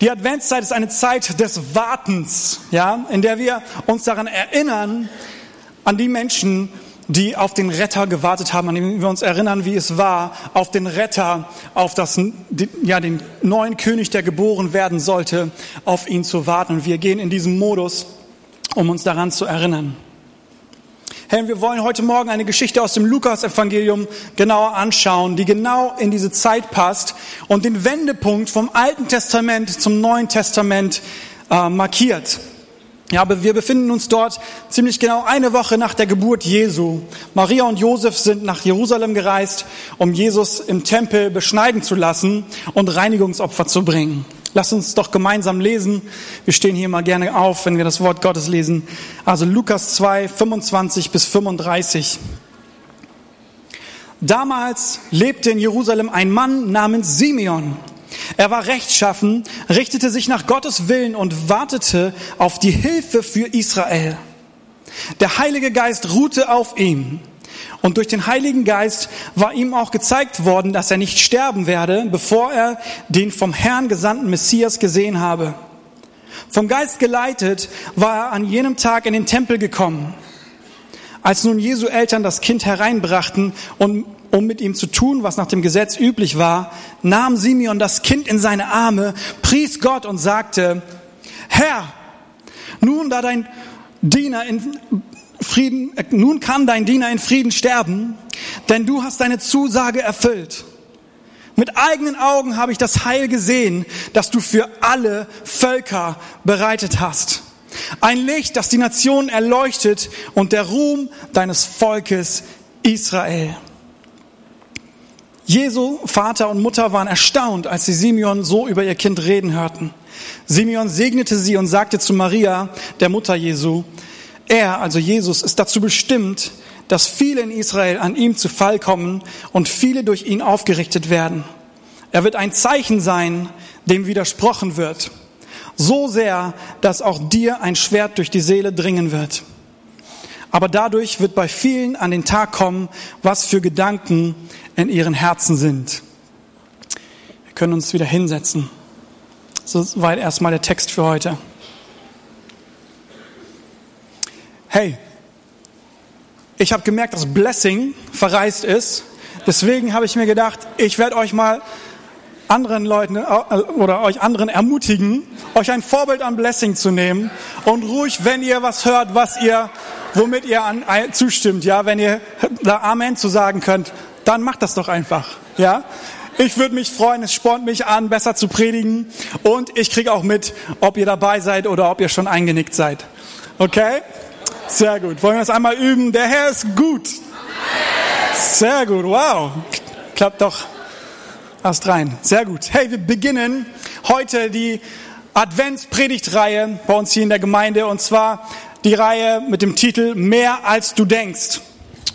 Die Adventszeit ist eine Zeit des Wartens, ja, in der wir uns daran erinnern, an die Menschen, die auf den Retter gewartet haben, an dem wir uns erinnern, wie es war, auf den Retter, auf das, ja, den neuen König, der geboren werden sollte, auf ihn zu warten. Und wir gehen in diesem Modus, um uns daran zu erinnern. Herr, wir wollen heute Morgen eine Geschichte aus dem Lukas-Evangelium genauer anschauen, die genau in diese Zeit passt und den Wendepunkt vom Alten Testament zum Neuen Testament äh, markiert. Ja, aber wir befinden uns dort ziemlich genau eine Woche nach der Geburt Jesu. Maria und Josef sind nach Jerusalem gereist, um Jesus im Tempel beschneiden zu lassen und Reinigungsopfer zu bringen. Lass uns doch gemeinsam lesen. Wir stehen hier mal gerne auf, wenn wir das Wort Gottes lesen. Also Lukas 2, 25 bis 35. Damals lebte in Jerusalem ein Mann namens Simeon. Er war rechtschaffen, richtete sich nach Gottes Willen und wartete auf die Hilfe für Israel. Der Heilige Geist ruhte auf ihm. Und durch den Heiligen Geist war ihm auch gezeigt worden, dass er nicht sterben werde, bevor er den vom Herrn gesandten Messias gesehen habe. Vom Geist geleitet war er an jenem Tag in den Tempel gekommen. Als nun Jesu Eltern das Kind hereinbrachten, um, um mit ihm zu tun, was nach dem Gesetz üblich war, nahm Simeon das Kind in seine Arme, pries Gott und sagte, Herr, nun da dein Diener in Frieden, nun kann dein Diener in Frieden sterben, denn du hast deine Zusage erfüllt. Mit eigenen Augen habe ich das Heil gesehen, das du für alle Völker bereitet hast. Ein Licht, das die Nation erleuchtet und der Ruhm deines Volkes Israel. Jesu Vater und Mutter waren erstaunt, als sie Simeon so über ihr Kind reden hörten. Simeon segnete sie und sagte zu Maria, der Mutter Jesu, er, also Jesus, ist dazu bestimmt, dass viele in Israel an ihm zu Fall kommen und viele durch ihn aufgerichtet werden. Er wird ein Zeichen sein, dem widersprochen wird. So sehr, dass auch dir ein Schwert durch die Seele dringen wird. Aber dadurch wird bei vielen an den Tag kommen, was für Gedanken in ihren Herzen sind. Wir können uns wieder hinsetzen. Soweit erstmal der Text für heute. Hey, ich habe gemerkt, dass Blessing verreist ist. Deswegen habe ich mir gedacht, ich werde euch mal anderen Leuten äh, oder euch anderen ermutigen, euch ein Vorbild an Blessing zu nehmen und ruhig, wenn ihr was hört, was ihr, womit ihr an, zustimmt, ja, wenn ihr da Amen zu sagen könnt, dann macht das doch einfach, ja. Ich würde mich freuen, es spornt mich an, besser zu predigen und ich kriege auch mit, ob ihr dabei seid oder ob ihr schon eingenickt seid. Okay? Sehr gut. Wollen wir das einmal üben? Der Herr ist gut. Sehr gut. Wow. Klappt doch erst rein. Sehr gut. Hey, wir beginnen heute die Adventspredigtreihe bei uns hier in der Gemeinde und zwar die Reihe mit dem Titel Mehr als du denkst.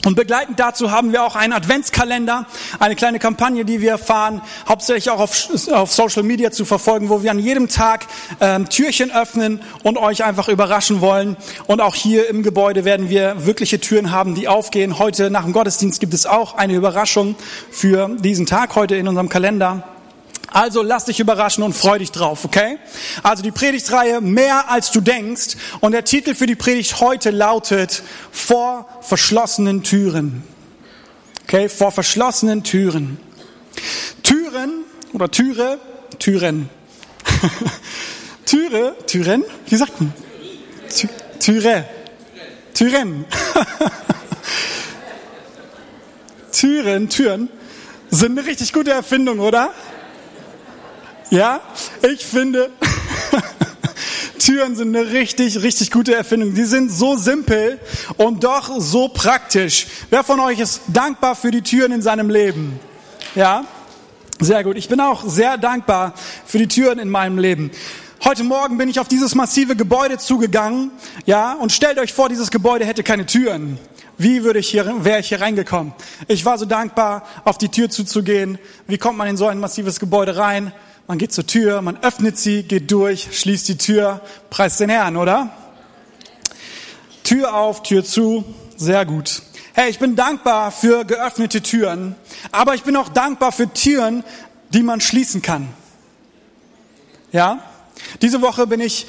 Und begleitend dazu haben wir auch einen Adventskalender, eine kleine Kampagne, die wir fahren, hauptsächlich auch auf, auf Social Media zu verfolgen, wo wir an jedem Tag ähm, Türchen öffnen und euch einfach überraschen wollen. Und auch hier im Gebäude werden wir wirkliche Türen haben, die aufgehen. Heute nach dem Gottesdienst gibt es auch eine Überraschung für diesen Tag heute in unserem Kalender. Also lass dich überraschen und freu dich drauf, okay? Also die Predigtreihe Mehr als du denkst und der Titel für die Predigt heute lautet Vor verschlossenen Türen. Okay, vor verschlossenen Türen. Türen oder Türe, Türen. Türe, Türen, wie sagt man? Türe. Türen. Türen, Türen sind eine richtig gute Erfindung, oder? Ja, ich finde, Türen sind eine richtig, richtig gute Erfindung. Die sind so simpel und doch so praktisch. Wer von euch ist dankbar für die Türen in seinem Leben? Ja, sehr gut. Ich bin auch sehr dankbar für die Türen in meinem Leben. Heute Morgen bin ich auf dieses massive Gebäude zugegangen, ja, und stellt euch vor, dieses Gebäude hätte keine Türen. Wie würde ich hier, wäre ich hier reingekommen? Ich war so dankbar, auf die Tür zuzugehen. Wie kommt man in so ein massives Gebäude rein? Man geht zur Tür, man öffnet sie, geht durch, schließt die Tür, preist den Herrn, oder? Tür auf, Tür zu, sehr gut. Hey, ich bin dankbar für geöffnete Türen, aber ich bin auch dankbar für Türen, die man schließen kann. Ja? Diese Woche bin ich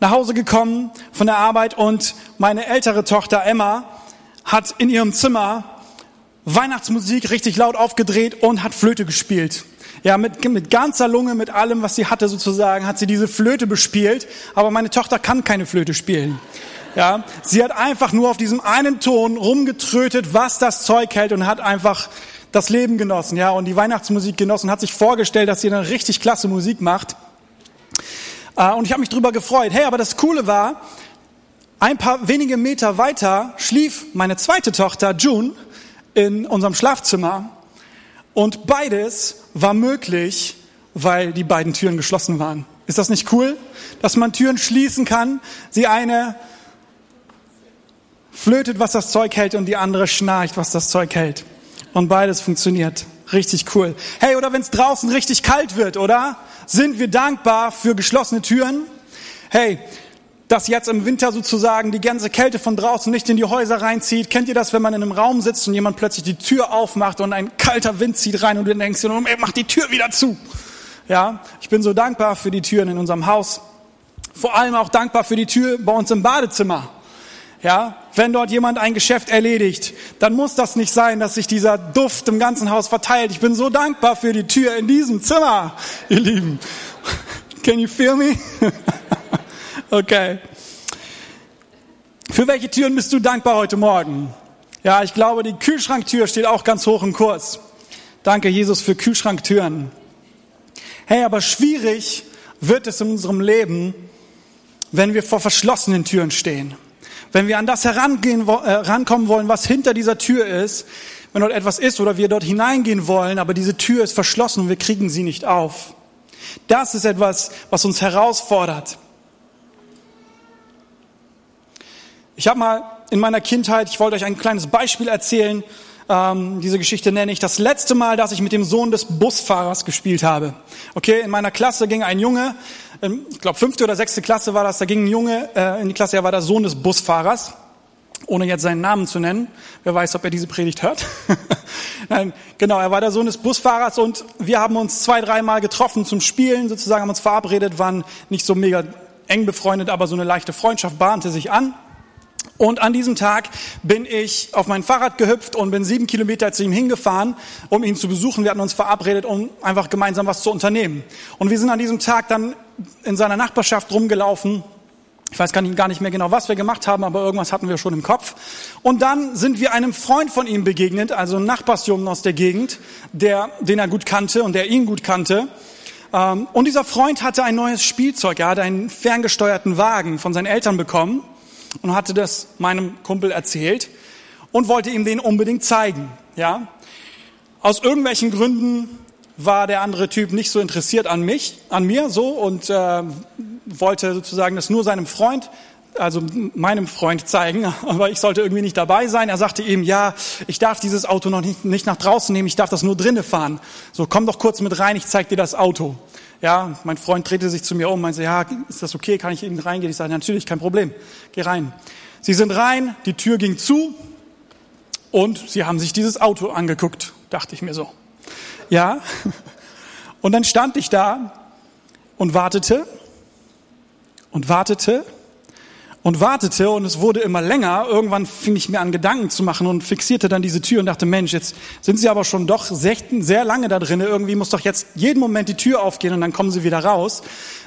nach Hause gekommen von der Arbeit und meine ältere Tochter Emma hat in ihrem Zimmer Weihnachtsmusik richtig laut aufgedreht und hat Flöte gespielt. Ja, mit, mit ganzer Lunge, mit allem, was sie hatte sozusagen, hat sie diese Flöte bespielt. Aber meine Tochter kann keine Flöte spielen. Ja, sie hat einfach nur auf diesem einen Ton rumgetrötet, was das Zeug hält und hat einfach das Leben genossen, ja, und die Weihnachtsmusik genossen, hat sich vorgestellt, dass sie eine richtig klasse Musik macht. Äh, und ich habe mich drüber gefreut. Hey, aber das Coole war, ein paar wenige Meter weiter schlief meine zweite Tochter June in unserem Schlafzimmer und beides war möglich, weil die beiden Türen geschlossen waren. Ist das nicht cool, dass man Türen schließen kann? Sie eine flötet, was das Zeug hält und die andere schnarcht, was das Zeug hält. Und beides funktioniert. Richtig cool. Hey, oder wenn es draußen richtig kalt wird, oder? Sind wir dankbar für geschlossene Türen? Hey, dass jetzt im Winter sozusagen die ganze Kälte von draußen nicht in die Häuser reinzieht. Kennt ihr das, wenn man in einem Raum sitzt und jemand plötzlich die Tür aufmacht und ein kalter Wind zieht rein und du denkst, mach die Tür wieder zu. Ja, ich bin so dankbar für die Türen in unserem Haus. Vor allem auch dankbar für die Tür bei uns im Badezimmer. Ja, wenn dort jemand ein Geschäft erledigt, dann muss das nicht sein, dass sich dieser Duft im ganzen Haus verteilt. Ich bin so dankbar für die Tür in diesem Zimmer, ihr Lieben. Can you feel me? Okay. Für welche Türen bist du dankbar heute Morgen? Ja, ich glaube, die Kühlschranktür steht auch ganz hoch im Kurs. Danke, Jesus, für Kühlschranktüren. Hey, aber schwierig wird es in unserem Leben, wenn wir vor verschlossenen Türen stehen. Wenn wir an das herangehen, äh, rankommen wollen, was hinter dieser Tür ist, wenn dort etwas ist oder wir dort hineingehen wollen, aber diese Tür ist verschlossen und wir kriegen sie nicht auf. Das ist etwas, was uns herausfordert. Ich habe mal in meiner Kindheit, ich wollte euch ein kleines Beispiel erzählen, ähm, diese Geschichte nenne ich, das letzte Mal, dass ich mit dem Sohn des Busfahrers gespielt habe. Okay, in meiner Klasse ging ein Junge, ähm, ich glaube fünfte oder sechste Klasse war das, da ging ein Junge äh, in die Klasse, er war der Sohn des Busfahrers, ohne jetzt seinen Namen zu nennen. Wer weiß, ob er diese Predigt hört. Nein, genau, er war der Sohn des Busfahrers und wir haben uns zwei, dreimal getroffen zum Spielen, sozusagen haben uns verabredet, waren nicht so mega eng befreundet, aber so eine leichte Freundschaft bahnte sich an. Und an diesem Tag bin ich auf mein Fahrrad gehüpft und bin sieben Kilometer zu ihm hingefahren, um ihn zu besuchen. Wir hatten uns verabredet, um einfach gemeinsam was zu unternehmen. Und wir sind an diesem Tag dann in seiner Nachbarschaft rumgelaufen. Ich weiß gar nicht mehr genau, was wir gemacht haben, aber irgendwas hatten wir schon im Kopf. Und dann sind wir einem Freund von ihm begegnet, also einem Nachbarsjungen aus der Gegend, der, den er gut kannte und der ihn gut kannte. Ähm, und dieser Freund hatte ein neues Spielzeug. Er hatte einen ferngesteuerten Wagen von seinen Eltern bekommen und hatte das meinem Kumpel erzählt und wollte ihm den unbedingt zeigen. Ja, aus irgendwelchen Gründen war der andere Typ nicht so interessiert an mich, an mir so und äh, wollte sozusagen das nur seinem Freund, also meinem Freund zeigen, aber ich sollte irgendwie nicht dabei sein. Er sagte ihm, ja, ich darf dieses Auto noch nicht, nicht nach draußen nehmen, ich darf das nur drinnen fahren. So, komm doch kurz mit rein, ich zeig dir das Auto. Ja, mein Freund drehte sich zu mir um, meinte, ja, ist das okay, kann ich eben reingehen? Ich sagte, natürlich, kein Problem, geh rein. Sie sind rein, die Tür ging zu und sie haben sich dieses Auto angeguckt, dachte ich mir so. Ja, und dann stand ich da und wartete und wartete und wartete und es wurde immer länger. Irgendwann fing ich mir an, Gedanken zu machen und fixierte dann diese Tür und dachte, Mensch, jetzt sind sie aber schon doch sehr lange da drin. Irgendwie muss doch jetzt jeden Moment die Tür aufgehen und dann kommen sie wieder raus.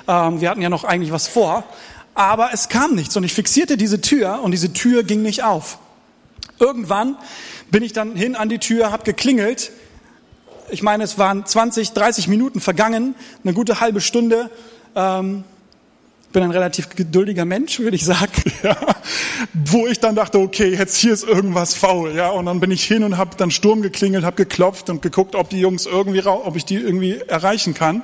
Ähm, wir hatten ja noch eigentlich was vor. Aber es kam nichts und ich fixierte diese Tür und diese Tür ging nicht auf. Irgendwann bin ich dann hin an die Tür, habe geklingelt. Ich meine, es waren 20, 30 Minuten vergangen, eine gute halbe Stunde. Ähm, bin ein relativ geduldiger Mensch, würde ich sagen, ja, wo ich dann dachte, okay, jetzt hier ist irgendwas faul, ja, und dann bin ich hin und habe dann Sturm geklingelt, habe geklopft und geguckt, ob die Jungs irgendwie, ob ich die irgendwie erreichen kann.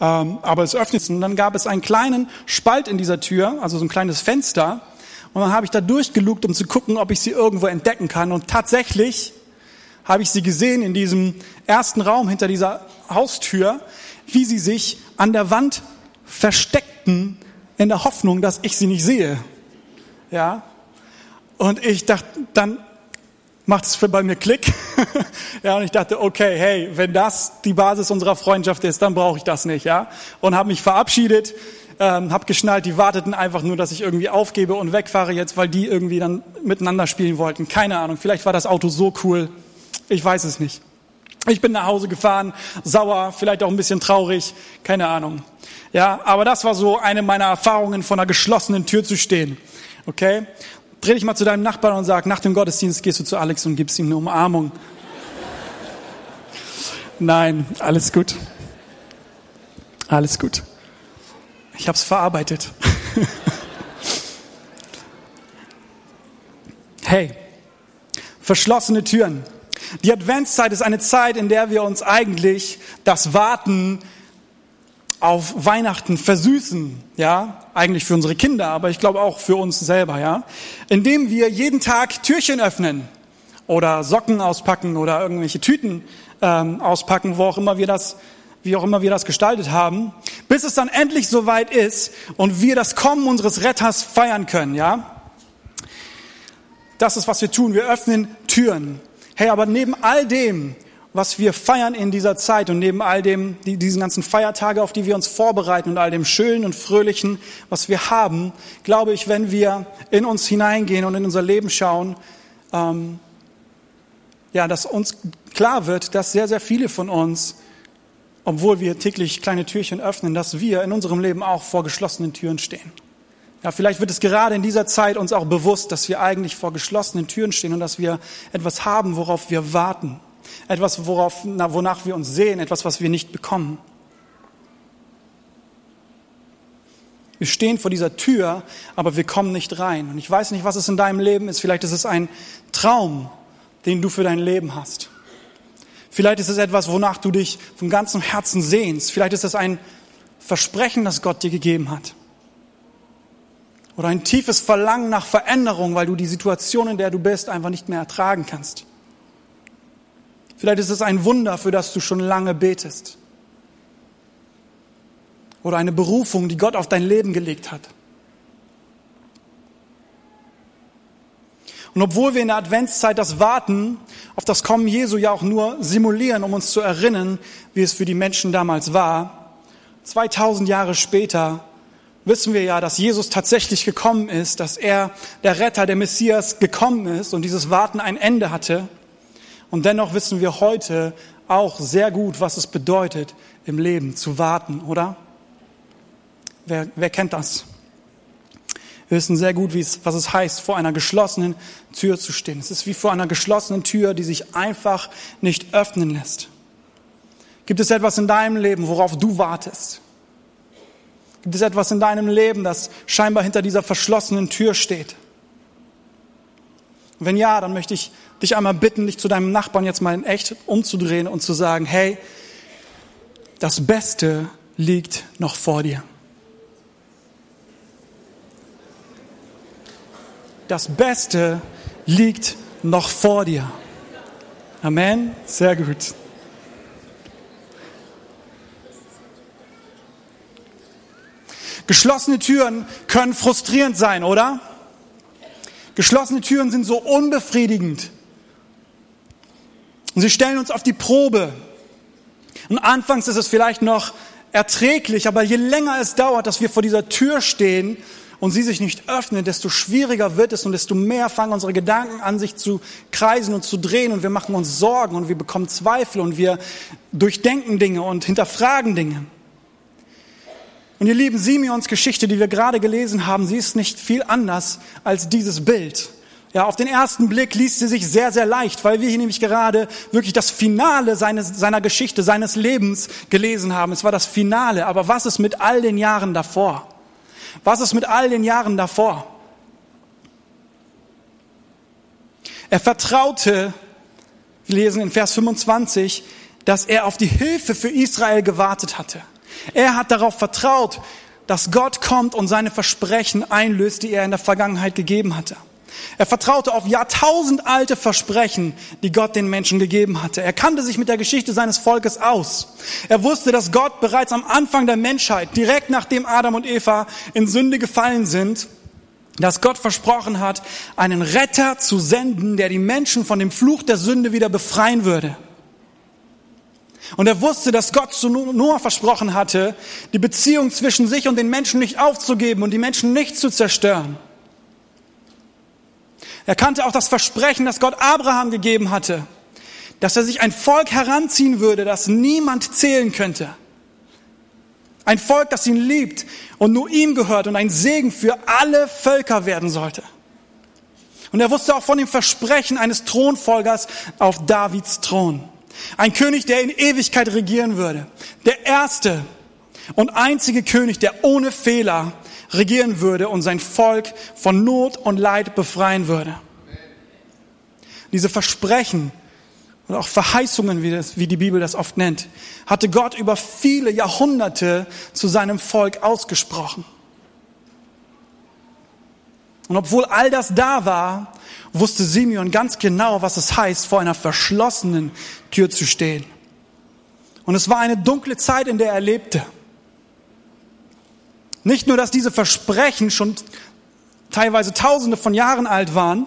Ähm, aber es öffnet sich und dann gab es einen kleinen Spalt in dieser Tür, also so ein kleines Fenster, und dann habe ich da durchgelugt, um zu gucken, ob ich sie irgendwo entdecken kann. Und tatsächlich habe ich sie gesehen in diesem ersten Raum hinter dieser Haustür, wie sie sich an der Wand versteckten in der Hoffnung, dass ich sie nicht sehe. Ja. Und ich dachte, dann macht es bei mir Klick. ja, und ich dachte, okay, hey, wenn das die Basis unserer Freundschaft ist, dann brauche ich das nicht, ja. Und habe mich verabschiedet, ähm, habe geschnallt, die warteten einfach nur, dass ich irgendwie aufgebe und wegfahre jetzt, weil die irgendwie dann miteinander spielen wollten. Keine Ahnung, vielleicht war das Auto so cool, ich weiß es nicht. Ich bin nach Hause gefahren, sauer, vielleicht auch ein bisschen traurig, keine Ahnung. Ja, aber das war so eine meiner Erfahrungen, von einer geschlossenen Tür zu stehen. Okay? Dreh dich mal zu deinem Nachbarn und sag, nach dem Gottesdienst gehst du zu Alex und gibst ihm eine Umarmung. Nein, alles gut. Alles gut. Ich habe es verarbeitet. hey, verschlossene Türen. Die Adventszeit ist eine Zeit, in der wir uns eigentlich das Warten auf Weihnachten versüßen, ja, eigentlich für unsere Kinder, aber ich glaube auch für uns selber, ja, indem wir jeden Tag Türchen öffnen oder Socken auspacken oder irgendwelche Tüten ähm, auspacken, wo auch immer wir das, wie auch immer wir das gestaltet haben, bis es dann endlich soweit ist und wir das Kommen unseres Retters feiern können, ja. Das ist, was wir tun. Wir öffnen Türen. Hey, aber neben all dem was wir feiern in dieser Zeit und neben all dem, die, diesen ganzen Feiertage, auf die wir uns vorbereiten und all dem Schönen und Fröhlichen, was wir haben, glaube ich, wenn wir in uns hineingehen und in unser Leben schauen, ähm, ja, dass uns klar wird, dass sehr, sehr viele von uns, obwohl wir täglich kleine Türchen öffnen, dass wir in unserem Leben auch vor geschlossenen Türen stehen. Ja, vielleicht wird es gerade in dieser Zeit uns auch bewusst, dass wir eigentlich vor geschlossenen Türen stehen und dass wir etwas haben, worauf wir warten etwas, worauf, na, wonach wir uns sehen, etwas, was wir nicht bekommen. Wir stehen vor dieser Tür, aber wir kommen nicht rein. Und ich weiß nicht, was es in deinem Leben ist. Vielleicht ist es ein Traum, den du für dein Leben hast. Vielleicht ist es etwas, wonach du dich von ganzem Herzen sehnst. Vielleicht ist es ein Versprechen, das Gott dir gegeben hat. Oder ein tiefes Verlangen nach Veränderung, weil du die Situation, in der du bist, einfach nicht mehr ertragen kannst. Vielleicht ist es ein Wunder, für das du schon lange betest. Oder eine Berufung, die Gott auf dein Leben gelegt hat. Und obwohl wir in der Adventszeit das Warten auf das Kommen Jesu ja auch nur simulieren, um uns zu erinnern, wie es für die Menschen damals war, 2000 Jahre später wissen wir ja, dass Jesus tatsächlich gekommen ist, dass er, der Retter, der Messias, gekommen ist und dieses Warten ein Ende hatte. Und dennoch wissen wir heute auch sehr gut, was es bedeutet, im Leben zu warten, oder? Wer, wer kennt das? Wir wissen sehr gut, wie es, was es heißt, vor einer geschlossenen Tür zu stehen. Es ist wie vor einer geschlossenen Tür, die sich einfach nicht öffnen lässt. Gibt es etwas in deinem Leben, worauf du wartest? Gibt es etwas in deinem Leben, das scheinbar hinter dieser verschlossenen Tür steht? wenn ja, dann möchte ich dich einmal bitten, dich zu deinem Nachbarn jetzt mal in echt umzudrehen und zu sagen, hey, das Beste liegt noch vor dir. Das Beste liegt noch vor dir. Amen. Sehr gut. Geschlossene Türen können frustrierend sein, oder? Geschlossene Türen sind so unbefriedigend. Und sie stellen uns auf die Probe. Und anfangs ist es vielleicht noch erträglich, aber je länger es dauert, dass wir vor dieser Tür stehen und sie sich nicht öffnet, desto schwieriger wird es und desto mehr fangen unsere Gedanken an, sich zu kreisen und zu drehen und wir machen uns Sorgen und wir bekommen Zweifel und wir durchdenken Dinge und hinterfragen Dinge. Und ihr lieben Simeons Geschichte, die wir gerade gelesen haben, sie ist nicht viel anders als dieses Bild. Ja, auf den ersten Blick liest sie sich sehr, sehr leicht, weil wir hier nämlich gerade wirklich das Finale seines, seiner Geschichte, seines Lebens gelesen haben. Es war das Finale. Aber was ist mit all den Jahren davor? Was ist mit all den Jahren davor? Er vertraute, wir lesen in Vers 25, dass er auf die Hilfe für Israel gewartet hatte. Er hat darauf vertraut, dass Gott kommt und seine Versprechen einlöst, die er in der Vergangenheit gegeben hatte. Er vertraute auf jahrtausendalte Versprechen, die Gott den Menschen gegeben hatte. Er kannte sich mit der Geschichte seines Volkes aus. Er wusste, dass Gott bereits am Anfang der Menschheit, direkt nachdem Adam und Eva in Sünde gefallen sind, dass Gott versprochen hat, einen Retter zu senden, der die Menschen von dem Fluch der Sünde wieder befreien würde. Und er wusste, dass Gott zu Noah versprochen hatte, die Beziehung zwischen sich und den Menschen nicht aufzugeben und die Menschen nicht zu zerstören. Er kannte auch das Versprechen, das Gott Abraham gegeben hatte, dass er sich ein Volk heranziehen würde, das niemand zählen könnte. Ein Volk, das ihn liebt und nur ihm gehört und ein Segen für alle Völker werden sollte. Und er wusste auch von dem Versprechen eines Thronfolgers auf Davids Thron. Ein König, der in Ewigkeit regieren würde. Der erste und einzige König, der ohne Fehler regieren würde und sein Volk von Not und Leid befreien würde. Diese Versprechen und auch Verheißungen, wie, das, wie die Bibel das oft nennt, hatte Gott über viele Jahrhunderte zu seinem Volk ausgesprochen. Und obwohl all das da war, wusste Simeon ganz genau, was es heißt, vor einer verschlossenen Tür zu stehen. Und es war eine dunkle Zeit, in der er lebte. Nicht nur, dass diese Versprechen schon teilweise tausende von Jahren alt waren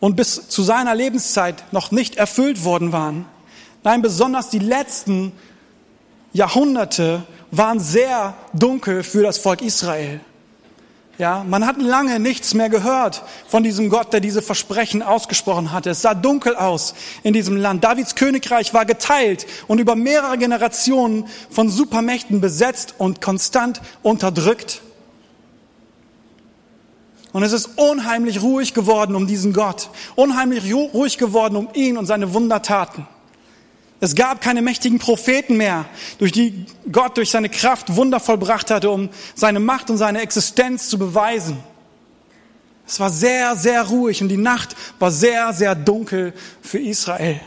und bis zu seiner Lebenszeit noch nicht erfüllt worden waren. Nein, besonders die letzten Jahrhunderte waren sehr dunkel für das Volk Israel. Ja, man hat lange nichts mehr gehört von diesem Gott, der diese Versprechen ausgesprochen hatte. Es sah dunkel aus in diesem Land. Davids Königreich war geteilt und über mehrere Generationen von Supermächten besetzt und konstant unterdrückt. Und es ist unheimlich ruhig geworden um diesen Gott, unheimlich ruhig geworden um ihn und seine Wundertaten. Es gab keine mächtigen Propheten mehr, durch die Gott durch seine Kraft Wunder vollbracht hatte, um seine Macht und seine Existenz zu beweisen. Es war sehr, sehr ruhig und die Nacht war sehr, sehr dunkel für Israel.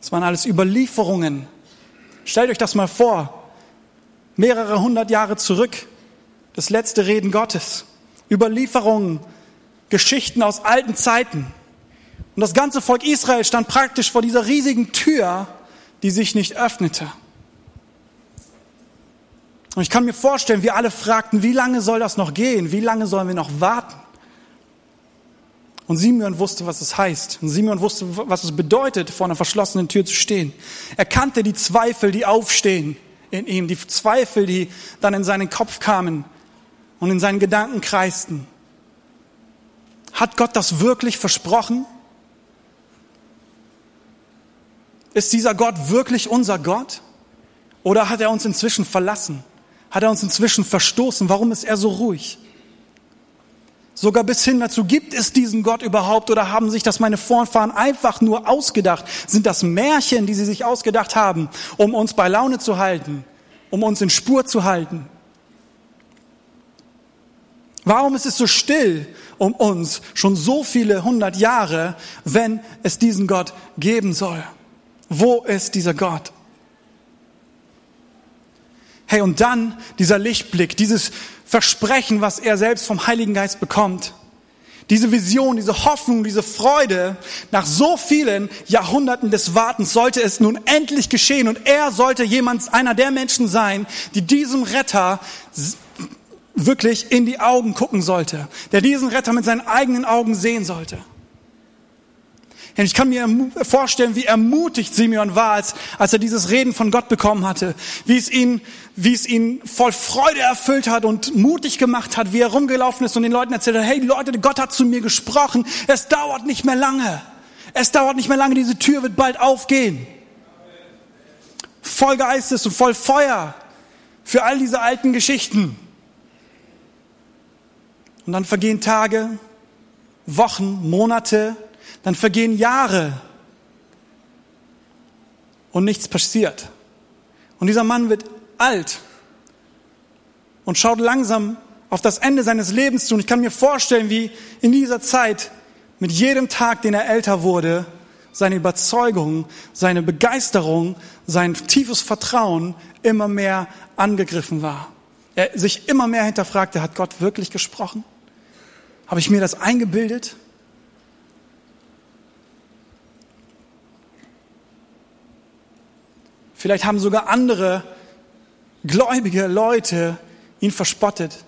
Es waren alles Überlieferungen. Stellt euch das mal vor. Mehrere hundert Jahre zurück. Das letzte Reden Gottes. Überlieferungen, Geschichten aus alten Zeiten. Und das ganze Volk Israel stand praktisch vor dieser riesigen Tür, die sich nicht öffnete. Und ich kann mir vorstellen, wir alle fragten, wie lange soll das noch gehen? Wie lange sollen wir noch warten? Und Simeon wusste, was es heißt. Und Simeon wusste, was es bedeutet, vor einer verschlossenen Tür zu stehen. Er kannte die Zweifel, die aufstehen in ihm, die Zweifel, die dann in seinen Kopf kamen und in seinen Gedanken kreisten. Hat Gott das wirklich versprochen? Ist dieser Gott wirklich unser Gott? Oder hat er uns inzwischen verlassen? Hat er uns inzwischen verstoßen? Warum ist er so ruhig? Sogar bis hin dazu, gibt es diesen Gott überhaupt oder haben sich das meine Vorfahren einfach nur ausgedacht? Sind das Märchen, die sie sich ausgedacht haben, um uns bei Laune zu halten, um uns in Spur zu halten? Warum ist es so still um uns schon so viele hundert Jahre, wenn es diesen Gott geben soll? Wo ist dieser Gott? Hey, und dann dieser Lichtblick, dieses Versprechen, was er selbst vom Heiligen Geist bekommt. Diese Vision, diese Hoffnung, diese Freude, nach so vielen Jahrhunderten des Wartens sollte es nun endlich geschehen und er sollte jemand, einer der Menschen sein, die diesem Retter wirklich in die Augen gucken sollte, der diesen Retter mit seinen eigenen Augen sehen sollte. Ich kann mir vorstellen, wie ermutigt Simeon war, als, als er dieses Reden von Gott bekommen hatte, wie es ihn, wie es ihn voll Freude erfüllt hat und mutig gemacht hat, wie er rumgelaufen ist und den Leuten erzählt hat, hey Leute, Gott hat zu mir gesprochen, es dauert nicht mehr lange, es dauert nicht mehr lange, diese Tür wird bald aufgehen. Voll Geistes und voll Feuer für all diese alten Geschichten. Und dann vergehen Tage, Wochen, Monate, dann vergehen Jahre und nichts passiert. Und dieser Mann wird alt und schaut langsam auf das Ende seines Lebens zu. Und ich kann mir vorstellen, wie in dieser Zeit mit jedem Tag, den er älter wurde, seine Überzeugung, seine Begeisterung, sein tiefes Vertrauen immer mehr angegriffen war. Er sich immer mehr hinterfragte, hat Gott wirklich gesprochen? Habe ich mir das eingebildet? Vielleicht haben sogar andere gläubige Leute ihn verspottet.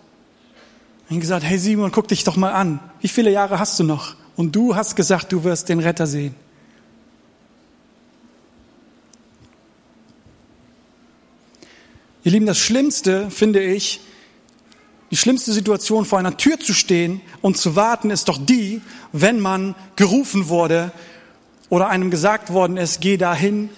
Und gesagt, hey Simon, guck dich doch mal an. Wie viele Jahre hast du noch? Und du hast gesagt, du wirst den Retter sehen. Ihr Lieben, das Schlimmste, finde ich, die schlimmste Situation vor einer Tür zu stehen und zu warten, ist doch die, wenn man gerufen wurde oder einem gesagt worden ist, geh dahin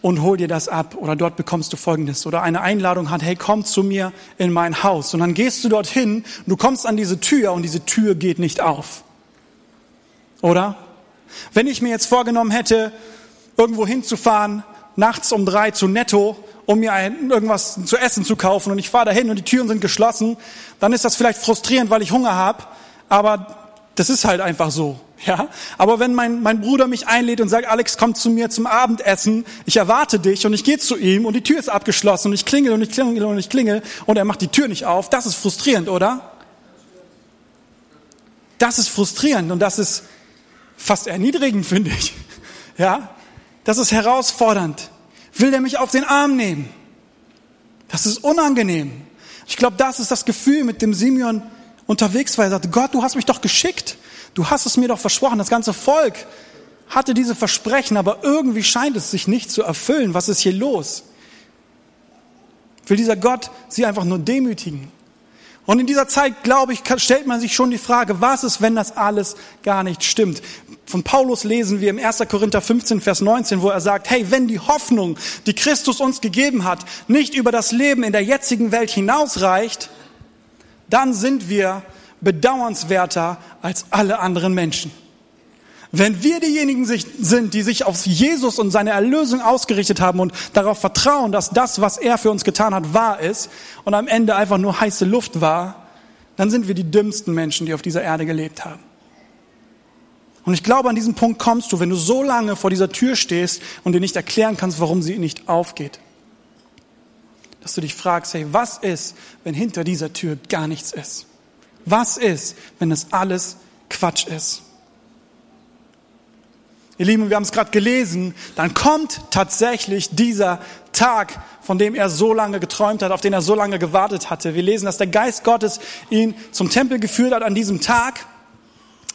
und hol dir das ab oder dort bekommst du Folgendes oder eine Einladung hat, hey, komm zu mir in mein Haus und dann gehst du dorthin, du kommst an diese Tür und diese Tür geht nicht auf. Oder? Wenn ich mir jetzt vorgenommen hätte, irgendwo hinzufahren, nachts um drei zu Netto um mir ein, irgendwas zu essen zu kaufen und ich fahre dahin und die Türen sind geschlossen, dann ist das vielleicht frustrierend, weil ich Hunger habe, aber das ist halt einfach so. Ja, aber wenn mein, mein Bruder mich einlädt und sagt, Alex, komm zu mir zum Abendessen, ich erwarte dich und ich gehe zu ihm und die Tür ist abgeschlossen und ich klingel und ich klingel und ich klingel und er macht die Tür nicht auf, das ist frustrierend, oder? Das ist frustrierend und das ist fast erniedrigend, finde ich. Ja, das ist herausfordernd will der mich auf den Arm nehmen. Das ist unangenehm. Ich glaube, das ist das Gefühl, mit dem Simeon unterwegs war. Er sagte, Gott, du hast mich doch geschickt. Du hast es mir doch versprochen. Das ganze Volk hatte diese Versprechen, aber irgendwie scheint es sich nicht zu erfüllen. Was ist hier los? Will dieser Gott sie einfach nur demütigen? Und in dieser Zeit, glaube ich, stellt man sich schon die Frage, was ist, wenn das alles gar nicht stimmt? Von Paulus lesen wir im 1. Korinther 15, Vers 19, wo er sagt, hey, wenn die Hoffnung, die Christus uns gegeben hat, nicht über das Leben in der jetzigen Welt hinausreicht, dann sind wir bedauernswerter als alle anderen Menschen. Wenn wir diejenigen sind, die sich auf Jesus und seine Erlösung ausgerichtet haben und darauf vertrauen, dass das, was er für uns getan hat, wahr ist und am Ende einfach nur heiße Luft war, dann sind wir die dümmsten Menschen, die auf dieser Erde gelebt haben. Und ich glaube, an diesem Punkt kommst du, wenn du so lange vor dieser Tür stehst und dir nicht erklären kannst, warum sie nicht aufgeht. Dass du dich fragst, hey, was ist, wenn hinter dieser Tür gar nichts ist? Was ist, wenn das alles Quatsch ist? Ihr Lieben, wir haben es gerade gelesen, dann kommt tatsächlich dieser Tag, von dem er so lange geträumt hat, auf den er so lange gewartet hatte. Wir lesen, dass der Geist Gottes ihn zum Tempel geführt hat an diesem Tag.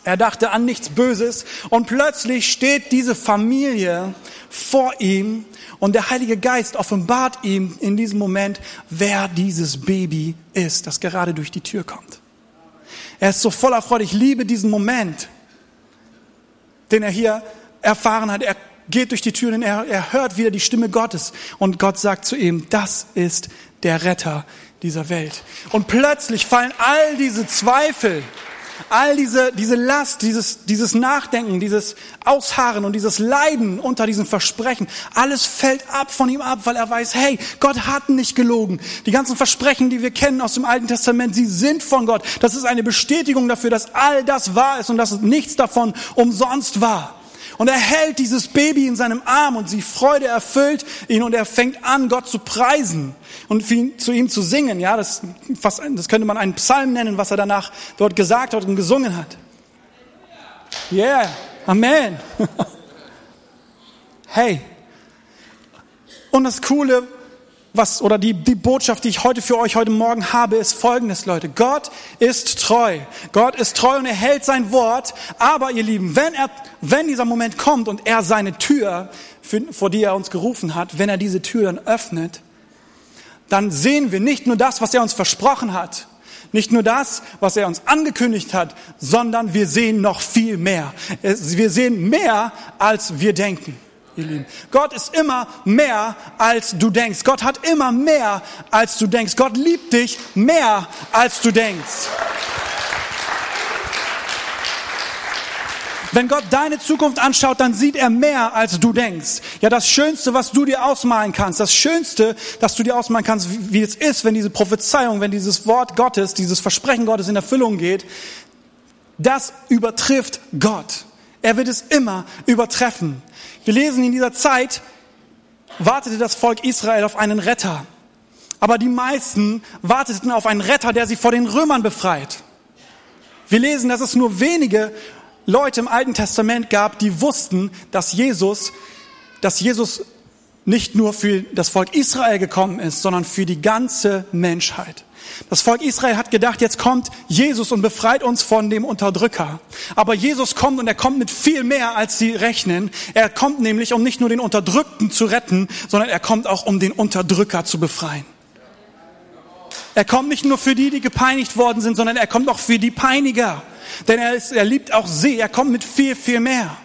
Er dachte an nichts Böses und plötzlich steht diese Familie vor ihm und der Heilige Geist offenbart ihm in diesem Moment, wer dieses Baby ist, das gerade durch die Tür kommt. Er ist so voller Freude. Ich liebe diesen Moment, den er hier erfahren hat. Er geht durch die Türen, er, er hört wieder die Stimme Gottes und Gott sagt zu ihm, das ist der Retter dieser Welt. Und plötzlich fallen all diese Zweifel, all diese, diese Last, dieses, dieses Nachdenken, dieses Ausharren und dieses Leiden unter diesem Versprechen, alles fällt ab von ihm ab, weil er weiß, hey, Gott hat nicht gelogen. Die ganzen Versprechen, die wir kennen aus dem Alten Testament, sie sind von Gott. Das ist eine Bestätigung dafür, dass all das wahr ist und dass nichts davon umsonst war. Und er hält dieses Baby in seinem Arm und die Freude erfüllt ihn und er fängt an, Gott zu preisen und zu ihm zu singen. Ja, das, das könnte man einen Psalm nennen, was er danach dort gesagt hat und gesungen hat. Yeah, Amen. hey. Und das Coole, was, oder die, die Botschaft, die ich heute für euch heute Morgen habe, ist folgendes, Leute. Gott ist treu. Gott ist treu und er hält sein Wort. Aber ihr Lieben, wenn er, wenn dieser Moment kommt und er seine Tür, vor die er uns gerufen hat, wenn er diese Tür dann öffnet, dann sehen wir nicht nur das, was er uns versprochen hat, nicht nur das, was er uns angekündigt hat, sondern wir sehen noch viel mehr. Wir sehen mehr, als wir denken ihr Lieben. Gott ist immer mehr, als du denkst. Gott hat immer mehr, als du denkst. Gott liebt dich mehr, als du denkst. Wenn Gott deine Zukunft anschaut, dann sieht er mehr, als du denkst. Ja, das Schönste, was du dir ausmalen kannst, das Schönste, dass du dir ausmalen kannst, wie, wie es ist, wenn diese Prophezeiung, wenn dieses Wort Gottes, dieses Versprechen Gottes in Erfüllung geht, das übertrifft Gott. Er wird es immer übertreffen. Wir lesen in dieser Zeit, wartete das Volk Israel auf einen Retter. Aber die meisten warteten auf einen Retter, der sie vor den Römern befreit. Wir lesen, dass es nur wenige Leute im Alten Testament gab, die wussten, dass Jesus, dass Jesus nicht nur für das Volk Israel gekommen ist, sondern für die ganze Menschheit. Das Volk Israel hat gedacht, jetzt kommt Jesus und befreit uns von dem Unterdrücker. Aber Jesus kommt und er kommt mit viel mehr, als sie rechnen. Er kommt nämlich, um nicht nur den Unterdrückten zu retten, sondern er kommt auch, um den Unterdrücker zu befreien. Er kommt nicht nur für die, die gepeinigt worden sind, sondern er kommt auch für die Peiniger. Denn er, ist, er liebt auch sie. Er kommt mit viel, viel mehr.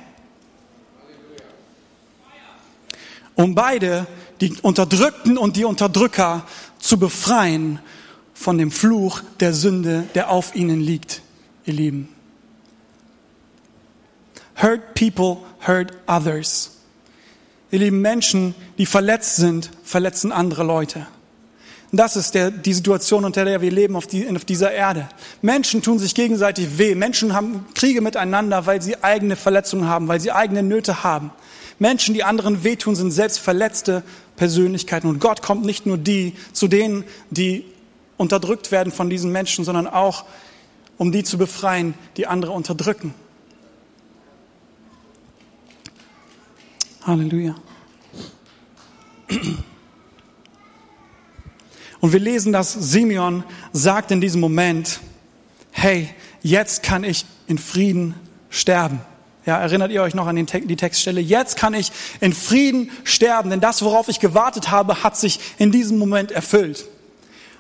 Um beide, die Unterdrückten und die Unterdrücker, zu befreien von dem Fluch der Sünde, der auf ihnen liegt, ihr Lieben. Hurt people hurt others. Ihr lieben Menschen, die verletzt sind, verletzen andere Leute. Das ist der, die Situation, unter der wir leben auf, die, auf dieser Erde. Menschen tun sich gegenseitig weh. Menschen haben Kriege miteinander, weil sie eigene Verletzungen haben, weil sie eigene Nöte haben. Menschen, die anderen wehtun, sind selbst verletzte Persönlichkeiten. Und Gott kommt nicht nur die zu denen, die unterdrückt werden von diesen Menschen, sondern auch, um die zu befreien, die andere unterdrücken. Halleluja. Und wir lesen, dass Simeon sagt in diesem Moment, hey, jetzt kann ich in Frieden sterben. Ja, erinnert ihr euch noch an den, die Textstelle? Jetzt kann ich in Frieden sterben, denn das, worauf ich gewartet habe, hat sich in diesem Moment erfüllt.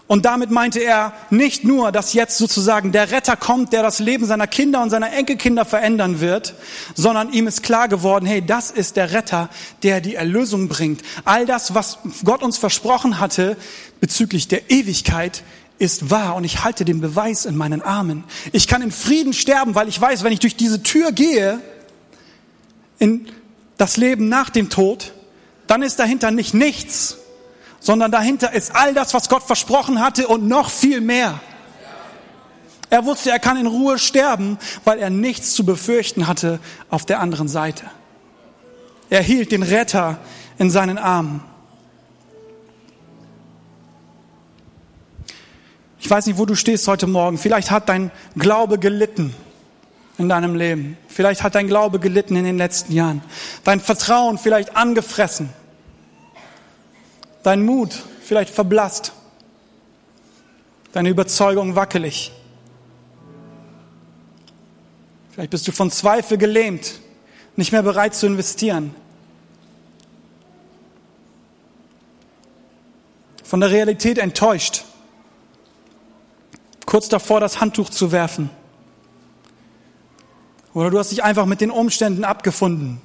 Und damit meinte er nicht nur, dass jetzt sozusagen der Retter kommt, der das Leben seiner Kinder und seiner Enkelkinder verändern wird, sondern ihm ist klar geworden, hey, das ist der Retter, der die Erlösung bringt. All das, was Gott uns versprochen hatte bezüglich der Ewigkeit, ist wahr und ich halte den Beweis in meinen Armen. Ich kann in Frieden sterben, weil ich weiß, wenn ich durch diese Tür gehe, in das Leben nach dem Tod, dann ist dahinter nicht nichts, sondern dahinter ist all das, was Gott versprochen hatte und noch viel mehr. Er wusste, er kann in Ruhe sterben, weil er nichts zu befürchten hatte auf der anderen Seite. Er hielt den Retter in seinen Armen. Ich weiß nicht, wo du stehst heute Morgen. Vielleicht hat dein Glaube gelitten in deinem Leben. Vielleicht hat dein Glaube gelitten in den letzten Jahren. Dein Vertrauen vielleicht angefressen dein Mut vielleicht verblasst, deine Überzeugung wackelig. Vielleicht bist du von Zweifel gelähmt, nicht mehr bereit zu investieren. Von der Realität enttäuscht, kurz davor das Handtuch zu werfen. Oder du hast dich einfach mit den Umständen abgefunden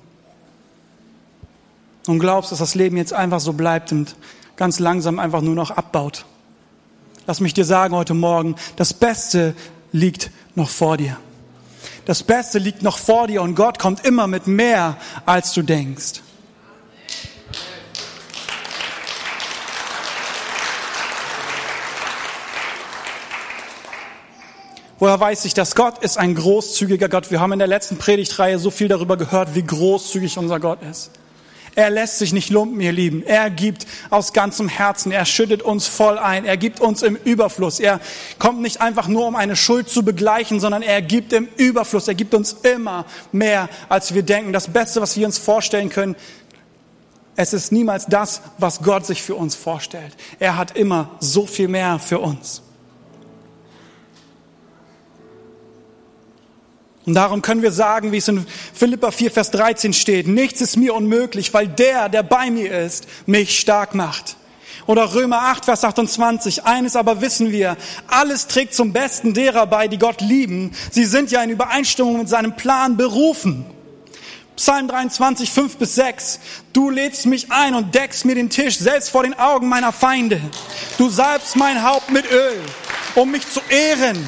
und glaubst, dass das Leben jetzt einfach so bleibt und ganz langsam einfach nur noch abbaut. Lass mich dir sagen heute Morgen, das Beste liegt noch vor dir. Das Beste liegt noch vor dir und Gott kommt immer mit mehr, als du denkst. Woher weiß ich das? Gott ist ein großzügiger Gott. Wir haben in der letzten Predigtreihe so viel darüber gehört, wie großzügig unser Gott ist. Er lässt sich nicht lumpen, ihr Lieben. Er gibt aus ganzem Herzen. Er schüttet uns voll ein. Er gibt uns im Überfluss. Er kommt nicht einfach nur, um eine Schuld zu begleichen, sondern er gibt im Überfluss. Er gibt uns immer mehr, als wir denken. Das Beste, was wir uns vorstellen können, es ist niemals das, was Gott sich für uns vorstellt. Er hat immer so viel mehr für uns. Und darum können wir sagen, wie es in Philippa 4, Vers 13 steht, nichts ist mir unmöglich, weil der, der bei mir ist, mich stark macht. Oder Römer 8, Vers 28, eines aber wissen wir, alles trägt zum Besten derer bei, die Gott lieben. Sie sind ja in Übereinstimmung mit seinem Plan berufen. Psalm 23, 5 bis 6. Du lädst mich ein und deckst mir den Tisch, selbst vor den Augen meiner Feinde. Du salbst mein Haupt mit Öl, um mich zu ehren.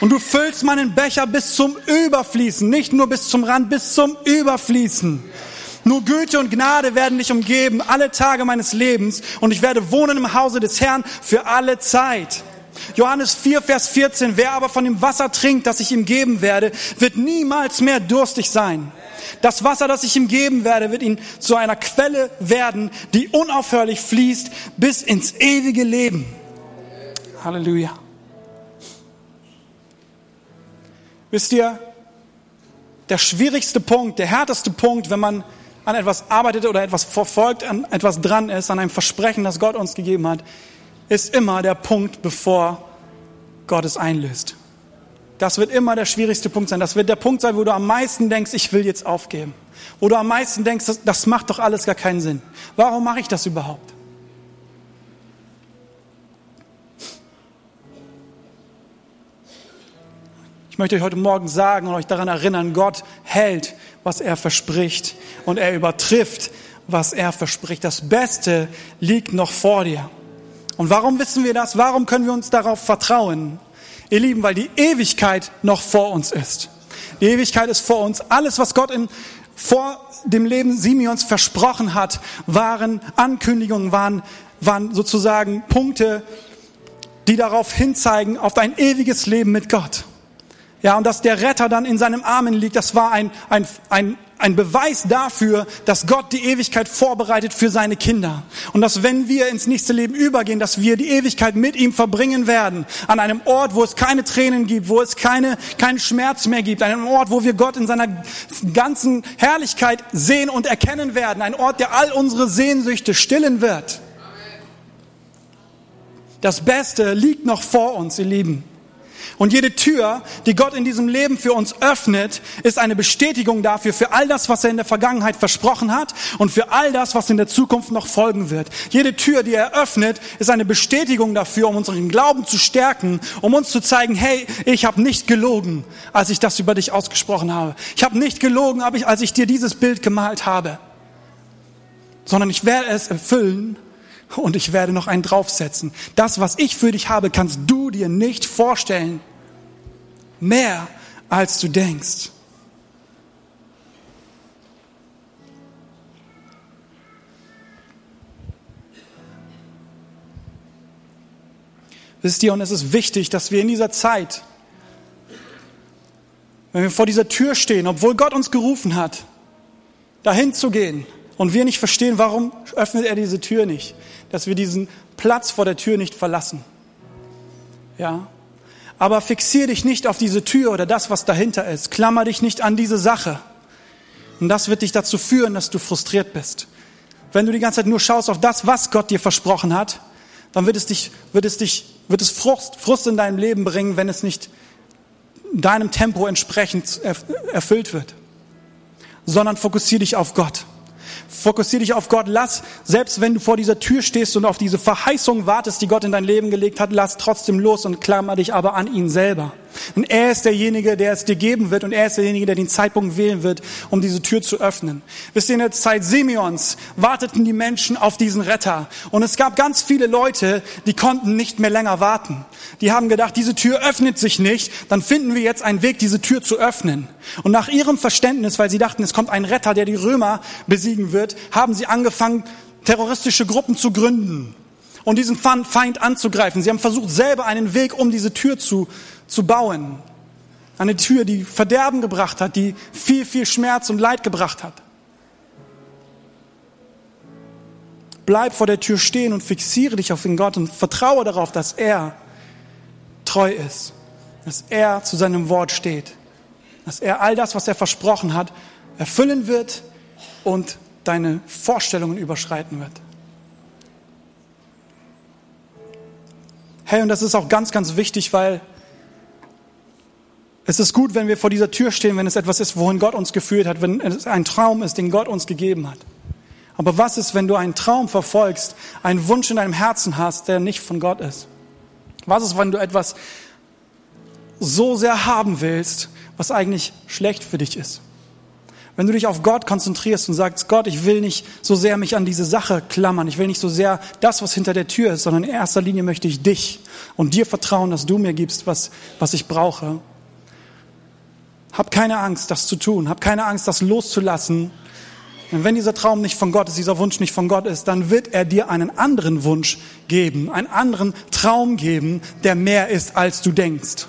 Und du füllst meinen Becher bis zum Überfließen, nicht nur bis zum Rand, bis zum Überfließen. Nur Güte und Gnade werden dich umgeben alle Tage meines Lebens und ich werde wohnen im Hause des Herrn für alle Zeit. Johannes 4, Vers 14. Wer aber von dem Wasser trinkt, das ich ihm geben werde, wird niemals mehr durstig sein. Das Wasser, das ich ihm geben werde, wird ihn zu einer Quelle werden, die unaufhörlich fließt bis ins ewige Leben. Halleluja. Wisst ihr, der schwierigste Punkt, der härteste Punkt, wenn man an etwas arbeitet oder etwas verfolgt, an etwas dran ist, an einem Versprechen, das Gott uns gegeben hat, ist immer der Punkt, bevor Gott es einlöst. Das wird immer der schwierigste Punkt sein. Das wird der Punkt sein, wo du am meisten denkst, ich will jetzt aufgeben. Wo du am meisten denkst, das, das macht doch alles gar keinen Sinn. Warum mache ich das überhaupt? Ich möchte euch heute Morgen sagen und euch daran erinnern, Gott hält, was er verspricht und er übertrifft, was er verspricht. Das Beste liegt noch vor dir. Und warum wissen wir das? Warum können wir uns darauf vertrauen? Ihr Lieben, weil die Ewigkeit noch vor uns ist. Die Ewigkeit ist vor uns. Alles, was Gott in, vor dem Leben Simeons versprochen hat, waren Ankündigungen, waren, waren sozusagen Punkte, die darauf hinzeigen, auf ein ewiges Leben mit Gott. Ja, und dass der Retter dann in seinem Armen liegt, das war ein, ein, ein, ein Beweis dafür, dass Gott die Ewigkeit vorbereitet für seine Kinder. Und dass wenn wir ins nächste Leben übergehen, dass wir die Ewigkeit mit ihm verbringen werden. An einem Ort, wo es keine Tränen gibt, wo es keine, keinen Schmerz mehr gibt. An einem Ort, wo wir Gott in seiner ganzen Herrlichkeit sehen und erkennen werden. Ein Ort, der all unsere Sehnsüchte stillen wird. Das Beste liegt noch vor uns, ihr Lieben. Und jede Tür, die Gott in diesem Leben für uns öffnet, ist eine Bestätigung dafür, für all das, was er in der Vergangenheit versprochen hat und für all das, was in der Zukunft noch folgen wird. Jede Tür, die er öffnet, ist eine Bestätigung dafür, um unseren Glauben zu stärken, um uns zu zeigen, hey, ich habe nicht gelogen, als ich das über dich ausgesprochen habe. Ich habe nicht gelogen, als ich dir dieses Bild gemalt habe, sondern ich werde es erfüllen und ich werde noch einen draufsetzen. Das, was ich für dich habe, kannst du dir nicht vorstellen. Mehr als du denkst. Wisst ihr, und es ist wichtig, dass wir in dieser Zeit, wenn wir vor dieser Tür stehen, obwohl Gott uns gerufen hat, dahin zu gehen und wir nicht verstehen, warum öffnet er diese Tür nicht, dass wir diesen Platz vor der Tür nicht verlassen. Ja. Aber fixier dich nicht auf diese Tür oder das, was dahinter ist. Klammer dich nicht an diese Sache. Und das wird dich dazu führen, dass du frustriert bist. Wenn du die ganze Zeit nur schaust auf das, was Gott dir versprochen hat, dann wird es dich, wird es dich, wird es Frust, Frust in deinem Leben bringen, wenn es nicht deinem Tempo entsprechend erfüllt wird. Sondern fokussier dich auf Gott. Fokussier dich auf Gott. Lass, selbst wenn du vor dieser Tür stehst und auf diese Verheißung wartest, die Gott in dein Leben gelegt hat, lass trotzdem los und klammer dich aber an ihn selber. Und er ist derjenige, der es dir geben wird und er ist derjenige, der den Zeitpunkt wählen wird, um diese Tür zu öffnen. Wisst ihr, in der Zeit Simeons warteten die Menschen auf diesen Retter. Und es gab ganz viele Leute, die konnten nicht mehr länger warten. Die haben gedacht, diese Tür öffnet sich nicht, dann finden wir jetzt einen Weg, diese Tür zu öffnen. Und nach ihrem Verständnis, weil sie dachten, es kommt ein Retter, der die Römer besiegen wird, haben sie angefangen, terroristische Gruppen zu gründen und diesen Feind anzugreifen. Sie haben versucht, selber einen Weg um diese Tür zu, zu bauen. Eine Tür, die Verderben gebracht hat, die viel, viel Schmerz und Leid gebracht hat. Bleib vor der Tür stehen und fixiere dich auf den Gott und vertraue darauf, dass er treu ist, dass er zu seinem Wort steht, dass er all das, was er versprochen hat, erfüllen wird und deine Vorstellungen überschreiten wird. Hey, und das ist auch ganz, ganz wichtig, weil es ist gut, wenn wir vor dieser Tür stehen, wenn es etwas ist, wohin Gott uns geführt hat, wenn es ein Traum ist, den Gott uns gegeben hat. Aber was ist, wenn du einen Traum verfolgst, einen Wunsch in deinem Herzen hast, der nicht von Gott ist? Was ist, wenn du etwas so sehr haben willst, was eigentlich schlecht für dich ist? Wenn du dich auf Gott konzentrierst und sagst, Gott, ich will nicht so sehr mich an diese Sache klammern, ich will nicht so sehr das, was hinter der Tür ist, sondern in erster Linie möchte ich dich und dir vertrauen, dass du mir gibst, was, was ich brauche. Hab keine Angst, das zu tun. Hab keine Angst, das loszulassen. Und wenn dieser Traum nicht von Gott ist, dieser Wunsch nicht von Gott ist, dann wird er dir einen anderen Wunsch geben, einen anderen Traum geben, der mehr ist, als du denkst.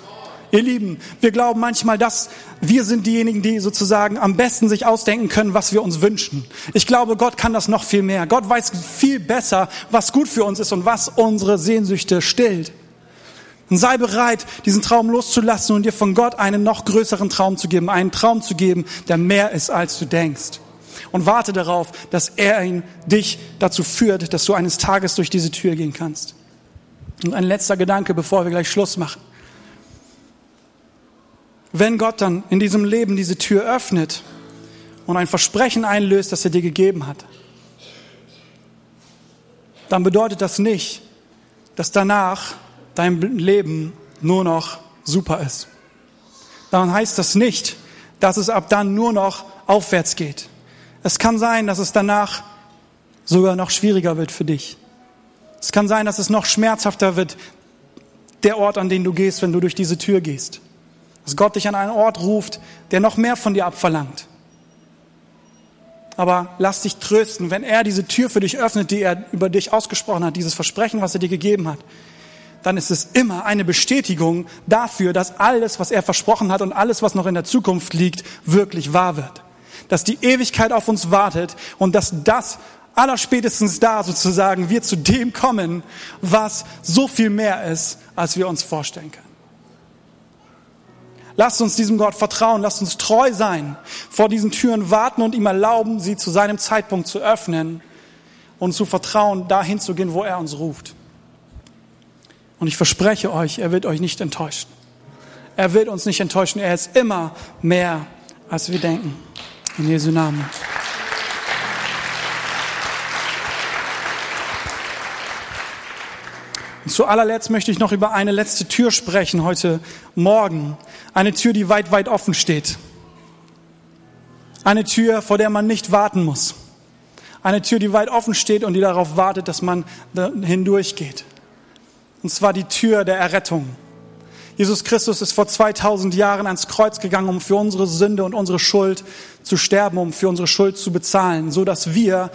Ihr Lieben, wir glauben manchmal, dass wir sind diejenigen, die sozusagen am besten sich ausdenken können, was wir uns wünschen. Ich glaube, Gott kann das noch viel mehr. Gott weiß viel besser, was gut für uns ist und was unsere Sehnsüchte stillt. Und sei bereit, diesen Traum loszulassen und dir von Gott einen noch größeren Traum zu geben, einen Traum zu geben, der mehr ist, als du denkst. und warte darauf, dass er ihn, dich dazu führt, dass du eines Tages durch diese Tür gehen kannst. Und ein letzter Gedanke, bevor wir gleich Schluss machen. Wenn Gott dann in diesem Leben diese Tür öffnet und ein Versprechen einlöst, das er dir gegeben hat, dann bedeutet das nicht, dass danach dein Leben nur noch super ist. Dann heißt das nicht, dass es ab dann nur noch aufwärts geht. Es kann sein, dass es danach sogar noch schwieriger wird für dich. Es kann sein, dass es noch schmerzhafter wird, der Ort, an den du gehst, wenn du durch diese Tür gehst. Dass Gott dich an einen Ort ruft, der noch mehr von dir abverlangt. Aber lass dich trösten, wenn er diese Tür für dich öffnet, die er über dich ausgesprochen hat, dieses Versprechen, was er dir gegeben hat, dann ist es immer eine Bestätigung dafür, dass alles, was er versprochen hat und alles, was noch in der Zukunft liegt, wirklich wahr wird. Dass die Ewigkeit auf uns wartet und dass das allerspätestens da sozusagen wir zu dem kommen, was so viel mehr ist, als wir uns vorstellen können. Lasst uns diesem Gott vertrauen, lasst uns treu sein, vor diesen Türen warten und ihm erlauben, sie zu seinem Zeitpunkt zu öffnen und zu vertrauen, dahin zu gehen, wo er uns ruft. Und ich verspreche euch, er wird euch nicht enttäuschen. Er wird uns nicht enttäuschen. Er ist immer mehr, als wir denken. In Jesu Namen. Zu allerletzt möchte ich noch über eine letzte Tür sprechen heute Morgen. Eine Tür, die weit, weit offen steht. Eine Tür, vor der man nicht warten muss. Eine Tür, die weit offen steht und die darauf wartet, dass man hindurchgeht. Und zwar die Tür der Errettung. Jesus Christus ist vor 2000 Jahren ans Kreuz gegangen, um für unsere Sünde und unsere Schuld zu sterben, um für unsere Schuld zu bezahlen, so dass wir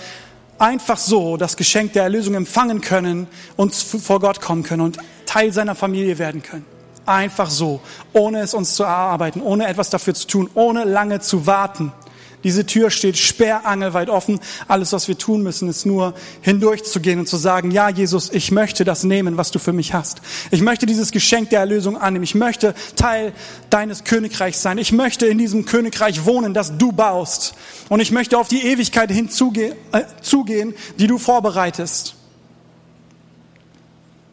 einfach so das Geschenk der Erlösung empfangen können und vor Gott kommen können und Teil seiner Familie werden können. Einfach so, ohne es uns zu erarbeiten, ohne etwas dafür zu tun, ohne lange zu warten. Diese Tür steht sperrangelweit offen. Alles, was wir tun müssen, ist nur hindurchzugehen und zu sagen, ja, Jesus, ich möchte das nehmen, was du für mich hast. Ich möchte dieses Geschenk der Erlösung annehmen. Ich möchte Teil deines Königreichs sein. Ich möchte in diesem Königreich wohnen, das du baust. Und ich möchte auf die Ewigkeit hinzugehen, äh, zugehen, die du vorbereitest.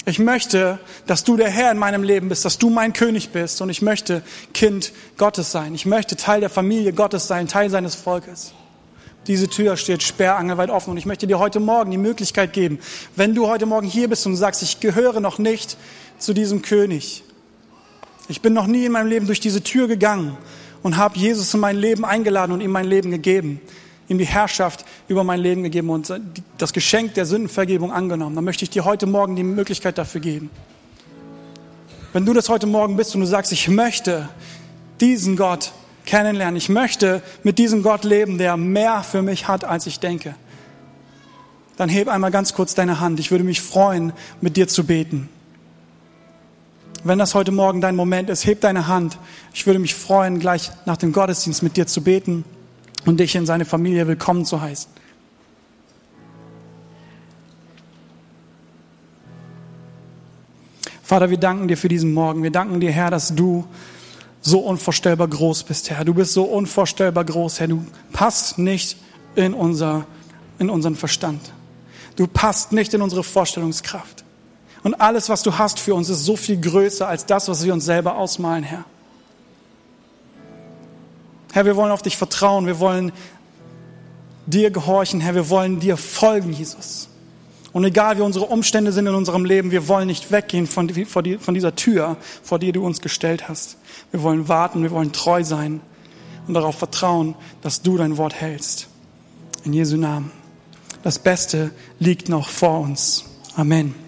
Ich möchte, dass du der Herr in meinem Leben bist, dass du mein König bist und ich möchte Kind Gottes sein. Ich möchte Teil der Familie Gottes sein, Teil seines Volkes. Diese Tür steht sperrangelweit offen und ich möchte dir heute Morgen die Möglichkeit geben, wenn du heute Morgen hier bist und sagst, ich gehöre noch nicht zu diesem König. Ich bin noch nie in meinem Leben durch diese Tür gegangen und habe Jesus in mein Leben eingeladen und ihm mein Leben gegeben ihm die Herrschaft über mein Leben gegeben und das Geschenk der Sündenvergebung angenommen. Dann möchte ich dir heute Morgen die Möglichkeit dafür geben. Wenn du das heute Morgen bist und du sagst, ich möchte diesen Gott kennenlernen, ich möchte mit diesem Gott leben, der mehr für mich hat, als ich denke, dann heb einmal ganz kurz deine Hand. Ich würde mich freuen, mit dir zu beten. Wenn das heute Morgen dein Moment ist, heb deine Hand. Ich würde mich freuen, gleich nach dem Gottesdienst mit dir zu beten und dich in seine Familie willkommen zu heißen. Vater, wir danken dir für diesen Morgen. Wir danken dir, Herr, dass du so unvorstellbar groß bist, Herr. Du bist so unvorstellbar groß, Herr. Du passt nicht in, unser, in unseren Verstand. Du passt nicht in unsere Vorstellungskraft. Und alles, was du hast für uns, ist so viel größer als das, was wir uns selber ausmalen, Herr. Herr, wir wollen auf dich vertrauen, wir wollen dir gehorchen, Herr, wir wollen dir folgen, Jesus. Und egal wie unsere Umstände sind in unserem Leben, wir wollen nicht weggehen von, von dieser Tür, vor die du uns gestellt hast. Wir wollen warten, wir wollen treu sein und darauf vertrauen, dass du dein Wort hältst. In Jesu Namen. Das Beste liegt noch vor uns. Amen.